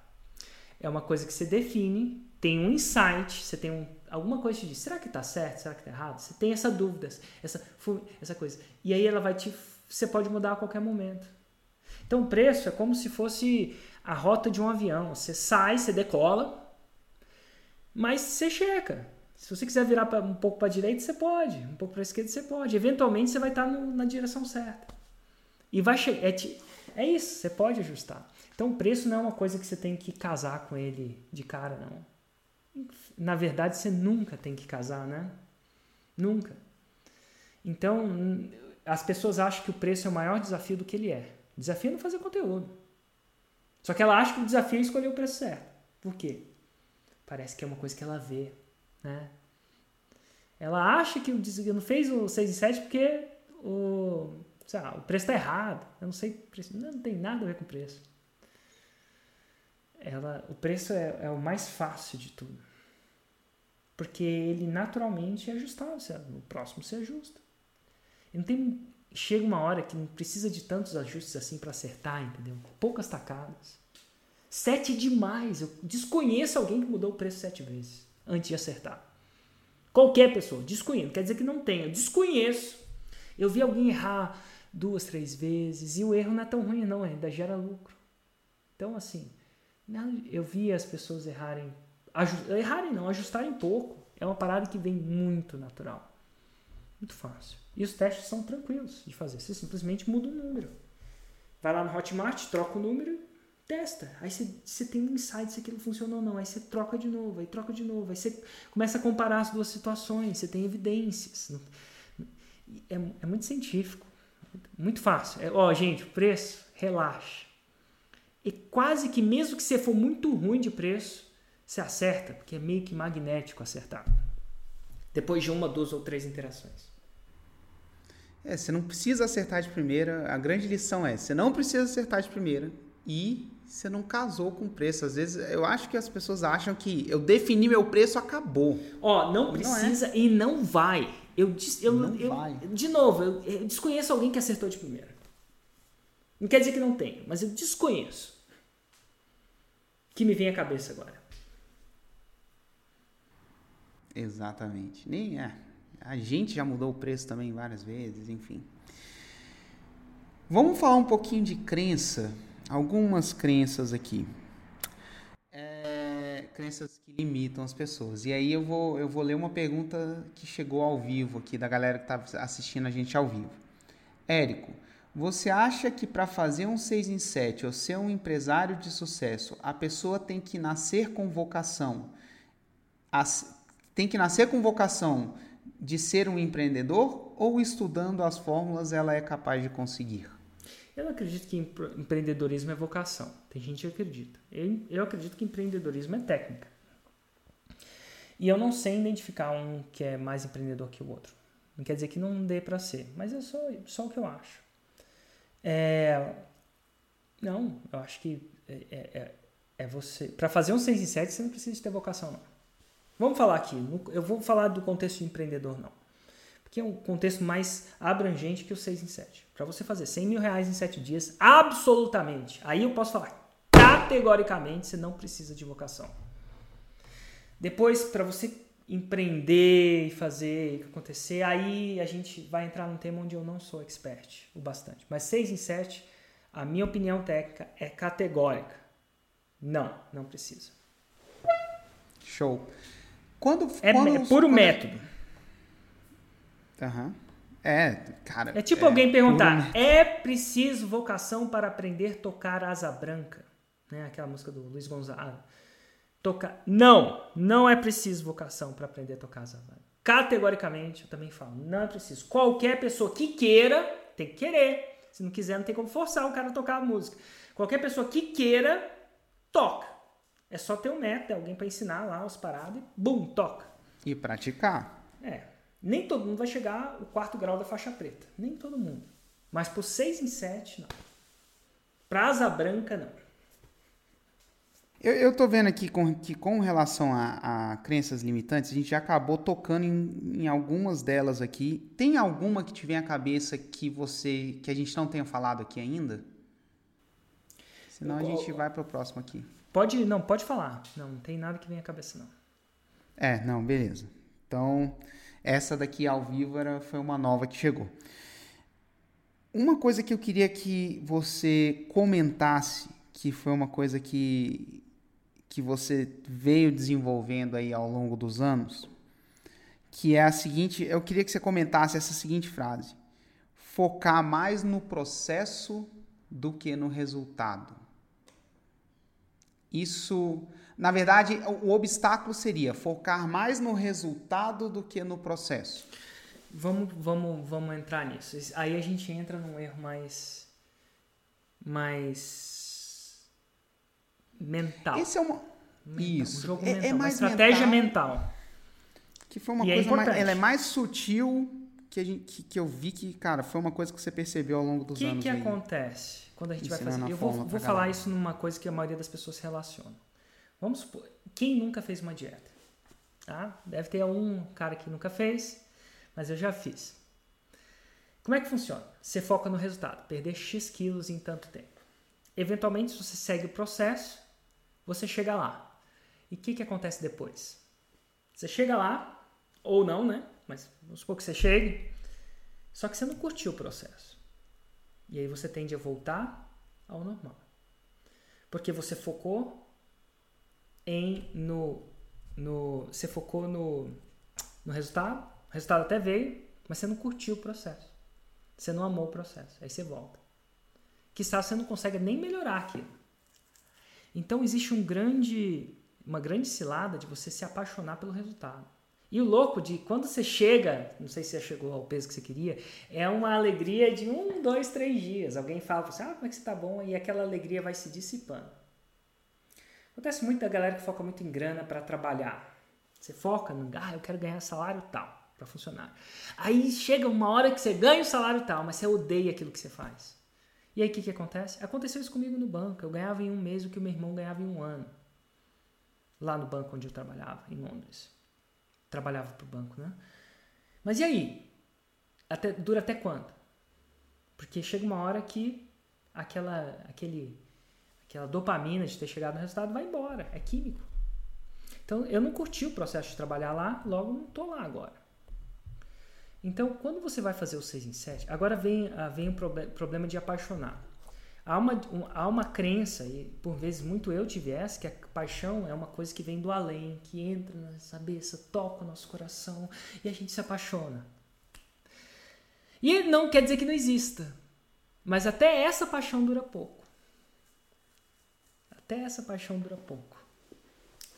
B: É uma coisa que você define, tem um insight, você tem um, alguma coisa que te diz, será que está certo, será que está errado? Você tem essa dúvida, essa, essa coisa. E aí ela vai te, você pode mudar a qualquer momento. Então o preço é como se fosse a rota de um avião. Você sai, você decola, mas você checa. Se você quiser virar um pouco para a direita, você pode. Um pouco para a esquerda, você pode. Eventualmente, você vai estar no- na direção certa. E vai chegar. É, é isso, você pode ajustar. Então, o preço não é uma coisa que você tem que casar com ele de cara, não. Na verdade, você nunca tem que casar, né? Nunca. Então, as pessoas acham que o preço é o maior desafio do que ele é. O desafio é não fazer conteúdo. Só que ela acha que o desafio é escolher o preço certo. Por quê? Parece que é uma coisa que ela vê, né? Ela acha que o des- não fez o 6 e 7 porque o, lá, o preço está errado. Eu não sei, não tem nada a ver com o preço. Ela, o preço é, é o mais fácil de tudo. Porque ele naturalmente é ajustável. O próximo se ajusta. Não tem, chega uma hora que não precisa de tantos ajustes assim para acertar, entendeu? Poucas tacadas. Sete é demais. Eu desconheço alguém que mudou o preço sete vezes antes de acertar. Qualquer pessoa, desconheço. Quer dizer que não tenha. Desconheço. Eu vi alguém errar duas, três vezes e o erro não é tão ruim, não. Ainda gera lucro. Então, assim, eu vi as pessoas errarem. errarem não, ajustarem pouco. É uma parada que vem muito natural. Muito fácil. E os testes são tranquilos de fazer. Você simplesmente muda o número. Vai lá no Hotmart, troca o número testa. Aí você, você tem um insight se aquilo funcionou ou não. Aí você troca de novo, aí troca de novo. Aí você começa a comparar as duas situações. Você tem evidências. É, é muito científico. Muito fácil. É, ó, gente, preço, relaxa. E quase que mesmo que você for muito ruim de preço, você acerta, porque é meio que magnético acertar. Depois de uma, duas ou três interações.
A: É, você não precisa acertar de primeira. A grande lição é, você não precisa acertar de primeira e você não casou com o preço. Às vezes, eu acho que as pessoas acham que eu defini meu preço, acabou.
B: Ó, não
A: Não
B: precisa e não vai. Eu, eu,
A: Não
B: eu-
A: vai.
B: De novo, eu, eu desconheço alguém que acertou de primeira. Não quer dizer que não tenha, mas eu desconheço. Que me vem à cabeça agora.
A: Exatamente. Nem é. A gente já mudou o preço também várias vezes, enfim. Vamos falar um pouquinho de crença. Algumas crenças aqui. É, crenças que limitam as pessoas. E aí eu vou, eu vou ler uma pergunta que chegou ao vivo aqui da galera que está assistindo a gente ao vivo. Érico, você acha que para fazer um 6 em 7 ou ser um empresário de sucesso, a pessoa tem que nascer com vocação tem que nascer com vocação de ser um empreendedor ou estudando as fórmulas ela é capaz de conseguir?
B: Eu não acredito que empre- empreendedorismo é vocação. Tem gente que acredita. Eu, eu acredito que empreendedorismo é técnica. E eu não sei identificar um que é mais empreendedor que o outro. Não quer dizer que não dê para ser, mas é só, só o que eu acho. É, não, eu acho que é, é- é- é você. Para fazer um 6 em 7, você não precisa de ter vocação, não. Vamos falar aqui. Eu vou falar do contexto de empreendedor, não. Porque é um contexto mais abrangente que o 6 em 7. Para você fazer 100 mil reais em 7 dias, absolutamente. Aí eu posso falar, categoricamente, você não precisa de vocação. Depois, para você empreender e fazer acontecer, aí a gente vai entrar num tema onde eu não sou expert o bastante. Mas 6 em 7, a minha opinião técnica é categórica. Não, não precisa.
A: Show. Quando,
B: É,
A: quando-
B: é puro
A: quando-
B: método.
A: Aham. É, cara.
B: É tipo alguém
A: puro
B: perguntar: é preciso vocação para aprender a tocar asa branca? Né? Aquela música do Luiz Gonzaga. Tocar. Não, não é preciso vocação para aprender a tocar branca. Categoricamente, eu também falo: não é preciso. Qualquer pessoa que queira, tem que querer. Se não quiser, não tem como forçar o cara a tocar a música. Qualquer pessoa que queira, toca. É só ter um método, alguém para ensinar lá as paradas e bum, toca.
A: E praticar.
B: É. Nem todo mundo vai chegar ao quarto grau da faixa preta. Nem todo mundo. Mas por 6 em 7, não. Pra asa branca, não.
A: Eu, eu tô vendo aqui com, que com relação a, a crenças limitantes, a gente já acabou tocando em, em, algumas delas aqui. Tem alguma que te vem à cabeça que você que a gente não tenha falado aqui ainda? Senão a gente vai para o próximo aqui.
B: Pode, não, pode falar. Não, não tem nada que venha à cabeça não.
A: É, não, beleza. Então, essa daqui ao vivo era, foi uma nova que chegou. Uma coisa que eu queria que você comentasse, que foi uma coisa que que você veio desenvolvendo aí ao longo dos anos, que é a seguinte, eu queria que você comentasse essa seguinte frase: focar mais no processo do que no resultado. Isso, na verdade, o obstáculo seria focar mais no resultado do que no processo.
B: Vamos, vamos, vamos entrar nisso. Aí a gente entra num erro mais mais mental.
A: Esse é uma. Isso.
B: Um jogo é, mental, é mais uma estratégia mental. mental.
A: Que foi uma e é coisa é mais, ela é mais sutil que, a gente, que, que, eu vi que, cara, foi uma coisa que você percebeu ao longo dos
B: que,
A: anos.
B: O que acontece quando a gente vai fazer? Eu vou, vou falar galera. isso numa coisa que a maioria das pessoas relaciona. Vamos supor, quem nunca fez uma dieta? Tá? Deve ter um cara que nunca fez, mas eu já fiz. Como é que funciona? Você foca no resultado, perder X quilos em tanto tempo. Eventualmente, se você segue o processo, você chega lá. E o que, que acontece depois? Você chega lá, ou não, né? Mas vamos supor que você chegue, só que você não curtiu o processo. E aí você tende a voltar ao normal. Porque você focou em no, no você focou no, no resultado, o resultado até veio, mas você não curtiu o processo. Você não amou o processo. Aí você volta. Está você não consegue nem melhorar aquilo. Então existe um grande, uma grande cilada de você se apaixonar pelo resultado. E o louco de quando você chega, não sei se você chegou ao peso que você queria, é uma alegria de um, dois, três dias. Alguém fala para você, ah, como é que você tá bom? E aquela alegria vai se dissipando. Acontece muito da galera que foca muito em grana para trabalhar. Você foca no, ah, eu quero ganhar salário tal para funcionar. Aí chega uma hora que você ganha o salário tal, mas você odeia aquilo que você faz. E aí o que, que acontece? Aconteceu isso comigo no banco. Eu ganhava em um mês o que o meu irmão ganhava em um ano. Lá no banco onde eu trabalhava, em Londres. Trabalhava para o banco, né? Mas e aí? Até, dura até quando? Porque chega uma hora que aquela, aquele, aquela dopamina de ter chegado no resultado vai embora. É químico. Então eu não curti o processo de trabalhar lá, logo não estou lá agora. Então, quando você vai fazer o 6 em 7, agora vem, ah, vem o problema de apaixonar. Há uma, um, há uma crença, e por vezes muito eu tive essa, que a paixão é uma coisa que vem do além, que entra na nossa cabeça, toca o nosso coração e a gente se apaixona. E não quer dizer que não exista, mas até essa paixão dura pouco. Até essa paixão dura pouco.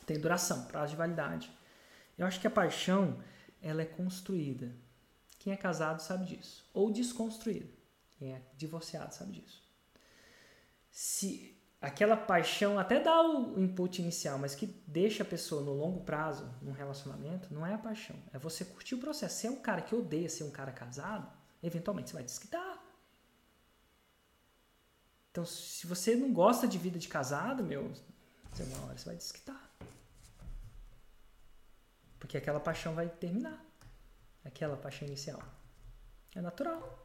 B: Tem duração, prazo de validade. Eu acho que a paixão ela é construída. Quem é casado sabe disso. Ou desconstruído. Quem é divorciado sabe disso. Se aquela paixão até dá o input inicial, mas que deixa a pessoa no longo prazo num relacionamento, não é a paixão. É você curtir o processo. Se é um cara que odeia ser um cara casado, eventualmente você vai desquitar. Então, se você não gosta de vida de casado, meu, uma hora você vai desquitar. Porque aquela paixão vai terminar aquela paixão inicial. É natural.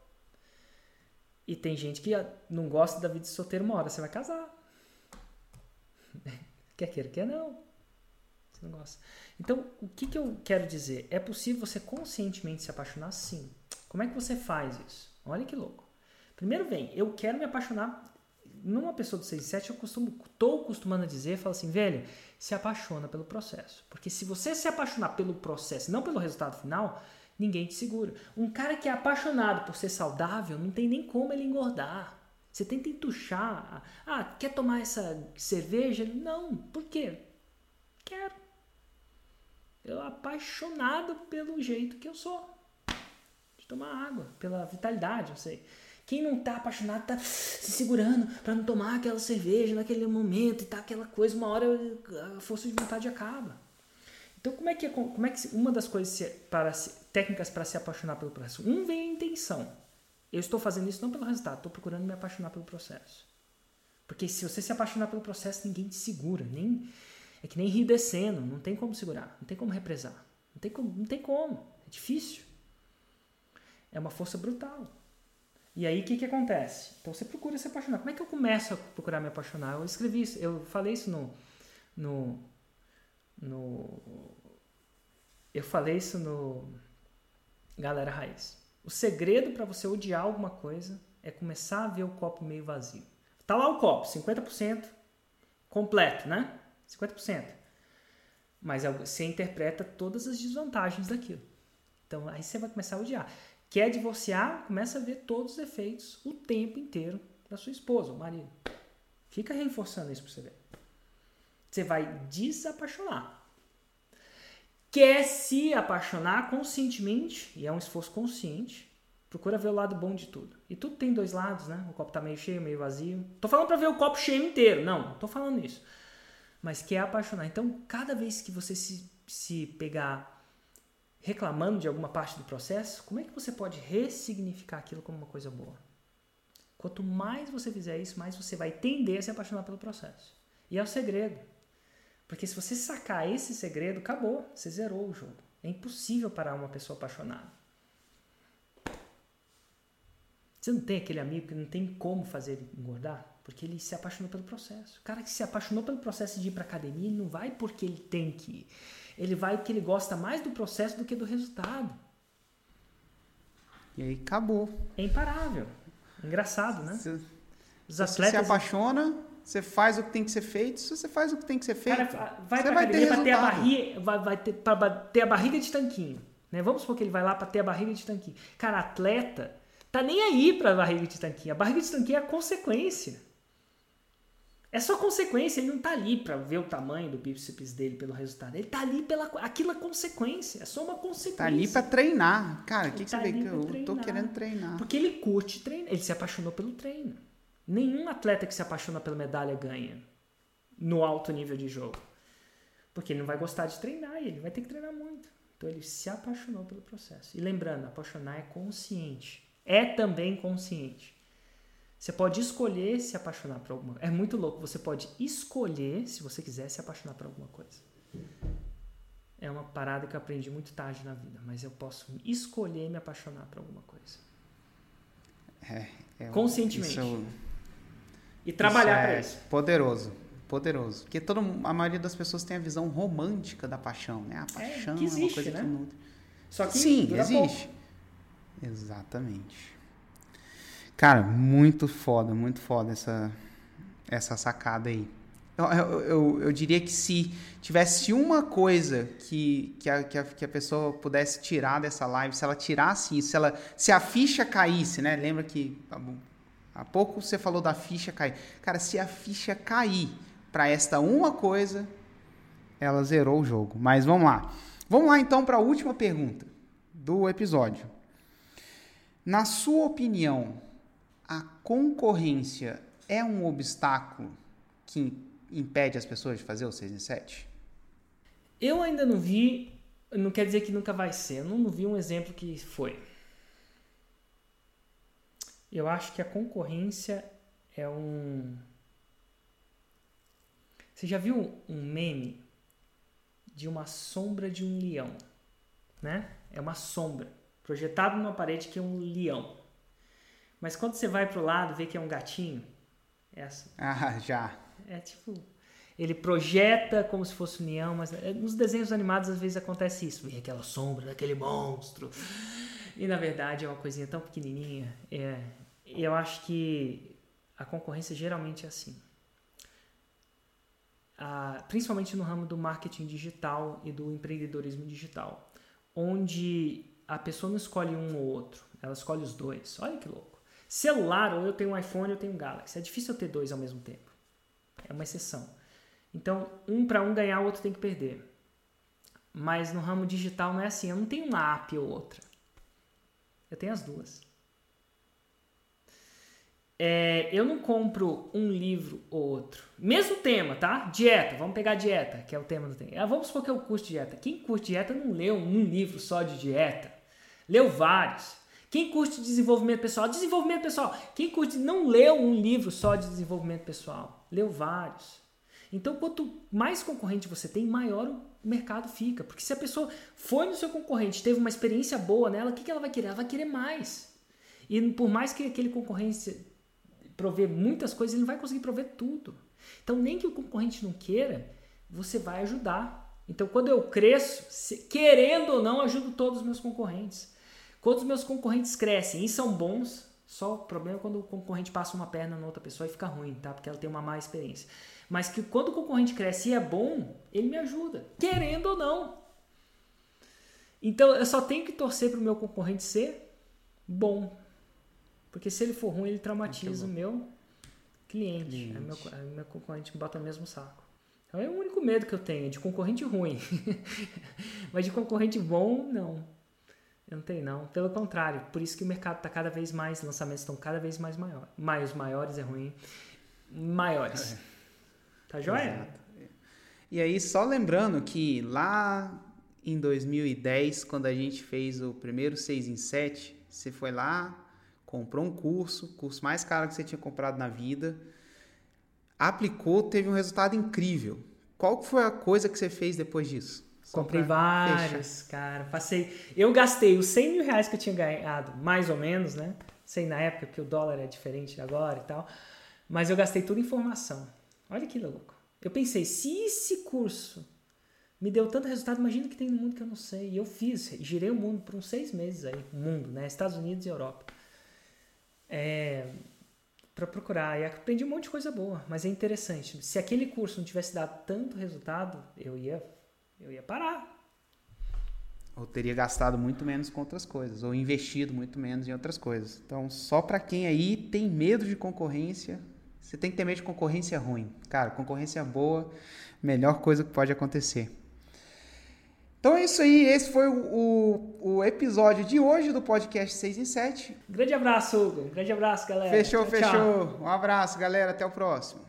B: E tem gente que não gosta da vida de solteiro uma hora, você vai casar. quer queira, quer não. Você não gosta. Então, o que, que eu quero dizer? É possível você conscientemente se apaixonar? Sim. Como é que você faz isso? Olha que louco. Primeiro vem, eu quero me apaixonar. Numa pessoa do 6 e 7, eu costumo, tô acostumando a dizer, falo assim, velho, se apaixona pelo processo. Porque se você se apaixonar pelo processo, não pelo resultado final, ninguém te segura. Um cara que é apaixonado por ser saudável, não tem nem como ele engordar. Você tenta entuchar. Ah, quer tomar essa cerveja? Não. Por quê? Quero. Eu apaixonado pelo jeito que eu sou. De tomar água, pela vitalidade, não sei. Quem não tá apaixonado tá se segurando para não tomar aquela cerveja naquele momento e tá aquela coisa, uma hora a força de vontade acaba. Então, como é que, é, como é que uma das coisas para técnicas para se apaixonar pelo processo? Um vem a intenção. Eu estou fazendo isso não pelo resultado, estou procurando me apaixonar pelo processo. Porque se você se apaixonar pelo processo, ninguém te segura. Nem, é que nem rio descendo, não tem como segurar, não tem como represar. Não tem como, não tem como. É difícil. É uma força brutal. E aí o que, que acontece? Então você procura se apaixonar. Como é que eu começo a procurar me apaixonar? Eu escrevi isso, eu falei isso no. no, no eu falei isso no Galera Raiz. O segredo para você odiar alguma coisa é começar a ver o copo meio vazio. Tá lá o copo, 50% completo, né? 50%. Mas é você interpreta todas as desvantagens daquilo. Então aí você vai começar a odiar. Quer divorciar? Começa a ver todos os efeitos o tempo inteiro da sua esposa ou marido. Fica reforçando isso para você ver. Você vai desapaixonar. Quer se apaixonar conscientemente, e é um esforço consciente, Procura ver o lado bom de tudo. E tudo tem dois lados, né? O copo tá meio cheio, meio vazio. Tô falando para ver o copo cheio inteiro. Não, tô falando isso. Mas quer apaixonar. Então, cada vez que você se, se pegar reclamando de alguma parte do processo, como é que você pode ressignificar aquilo como uma coisa boa? Quanto mais você fizer isso, mais você vai tender a se apaixonar pelo processo. E é o segredo. Porque se você sacar esse segredo, acabou. Você zerou o jogo. É impossível parar uma pessoa apaixonada. Você não tem aquele amigo que não tem como fazer ele engordar? Porque ele se apaixonou pelo processo. O cara que se apaixonou pelo processo de ir para academia, ele não vai porque ele tem que ir. Ele vai porque ele gosta mais do processo do que do resultado.
A: E aí acabou.
B: É imparável. Engraçado, né?
A: Os atletas... Você se apaixona, você faz o que tem que ser feito. Se você faz o que tem que ser feito,
B: cara, vai você vai ter, ter a barriga, vai, vai ter, pra ter a barriga de tanquinho. Né? Vamos supor que ele vai lá para ter a barriga de tanquinho. Cara, atleta Tá nem aí para a barriga de tanquinho. A barriga de tanquinho é a consequência. É só consequência, ele não tá ali para ver o tamanho do bíceps dele pelo resultado. Ele tá ali pela aquilo é consequência, é só uma consequência.
A: Tá ali para treinar. Cara, o que, que tá você vê que eu treinar. tô querendo treinar?
B: Porque ele curte treinar, ele se apaixonou pelo treino. Nenhum atleta que se apaixona pela medalha ganha no alto nível de jogo. Porque ele não vai gostar de treinar e ele vai ter que treinar muito. Então ele se apaixonou pelo processo. E lembrando, apaixonar é consciente é também consciente. Você pode escolher se apaixonar por alguma coisa. É muito louco. Você pode escolher, se você quiser, se apaixonar por alguma coisa. É uma parada que eu aprendi muito tarde na vida, mas eu posso escolher me apaixonar por alguma coisa.
A: É, é
B: Conscientemente. Isso, e trabalhar para
A: é
B: isso.
A: Poderoso. Poderoso. Porque toda, a maioria das pessoas tem a visão romântica da paixão, né? A é, paixão é, existe, é uma coisa né? que nutre.
B: Só que
A: Sim, existe. Pouco. Exatamente. Cara, muito foda, muito foda essa, essa sacada aí. Eu, eu, eu, eu, diria que se tivesse uma coisa que, que, a, que, a, que a pessoa pudesse tirar dessa live, se ela tirasse isso, se, ela, se a ficha caísse, né? Lembra que há pouco você falou da ficha cair. Cara, se a ficha cair para esta uma coisa, ela zerou o jogo. Mas vamos lá. Vamos lá então para a última pergunta do episódio. Na sua opinião, a concorrência é um obstáculo que impede as pessoas de fazer o 6 em 7?
B: Eu ainda não vi, não quer dizer que nunca vai ser, eu não vi um exemplo que foi. Eu acho que a concorrência é um. Você já viu um meme de uma sombra de um leão, né? É uma sombra projetado numa parede que é um leão. Mas quando você vai pro lado, vê que é um gatinho. É assim.
A: Ah, já.
B: É tipo. Ele projeta como se fosse um leão, mas é, nos desenhos animados às vezes acontece isso. Vem aquela sombra daquele monstro. E na verdade é uma coisinha tão pequenininha. É, eu acho que a concorrência geralmente é assim. Ah, principalmente no ramo do marketing digital e do empreendedorismo digital, onde a pessoa não escolhe um ou outro, ela escolhe os dois. Olha que louco. Celular, ou eu tenho um iPhone ou eu tenho um Galaxy. É difícil eu ter dois ao mesmo tempo. É uma exceção. Então, um para um ganhar, o outro tem que perder. Mas no ramo digital não é assim. Eu não tenho uma app ou outra. Eu tenho as duas. É, eu não compro um livro ou outro. Mesmo tema, tá? Dieta. Vamos pegar dieta, que é o tema do tema. Ah, vamos supor que eu curto dieta. Quem curte dieta não leu um livro só de dieta. Leu vários. Quem curte desenvolvimento pessoal? Desenvolvimento pessoal. Quem curte não leu um livro só de desenvolvimento pessoal, leu vários. Então, quanto mais concorrente você tem, maior o mercado fica. Porque se a pessoa foi no seu concorrente, teve uma experiência boa nela, o que ela vai querer? Ela vai querer mais. E por mais que aquele concorrente prover muitas coisas, ele não vai conseguir prover tudo. Então, nem que o concorrente não queira, você vai ajudar. Então, quando eu cresço, querendo ou não, ajudo todos os meus concorrentes. Quando os meus concorrentes crescem e são bons, só o problema é quando o concorrente passa uma perna na outra pessoa e fica ruim, tá? Porque ela tem uma má experiência. Mas que quando o concorrente cresce e é bom, ele me ajuda, querendo ou não. Então eu só tenho que torcer para o meu concorrente ser bom. Porque se ele for ruim, ele traumatiza o meu cliente. cliente. Aí meu, aí meu concorrente me bota no mesmo saco. Então é o único medo que eu tenho, de concorrente ruim. Mas de concorrente bom, não. Eu não tenho, não. Pelo contrário, por isso que o mercado está cada vez mais, lançamentos estão cada vez mais maiores. Mais maiores é ruim. Maiores. É. Tá joia? Exato.
A: E aí, só lembrando que lá em 2010, quando a gente fez o primeiro 6 em 7, você foi lá, comprou um curso, curso mais caro que você tinha comprado na vida, aplicou, teve um resultado incrível. Qual foi a coisa que você fez depois disso?
B: Só Comprei vários, fechar. cara. Passei. Eu gastei os 100 mil reais que eu tinha ganhado, mais ou menos, né? Sei na época, porque o dólar é diferente agora e tal. Mas eu gastei tudo em formação. Olha que louco. Eu pensei, se esse curso me deu tanto resultado, imagina que tem no mundo que eu não sei. E eu fiz, girei o mundo por uns seis meses aí, o mundo, né? Estados Unidos e Europa. É, para procurar. E aprendi um monte de coisa boa, mas é interessante. Se aquele curso não tivesse dado tanto resultado, eu ia, eu ia parar.
A: Ou teria gastado muito menos com outras coisas, ou investido muito menos em outras coisas. Então, só para quem aí tem medo de concorrência, você tem que ter medo de concorrência ruim. Cara, concorrência boa, melhor coisa que pode acontecer. Então é isso aí, esse foi o, o, o, episódio de hoje do podcast 6 em 7.
B: Grande abraço, Hugo. Grande abraço, galera.
A: Fechou, tchau, fechou. Tchau. Um abraço, galera. Até o próximo.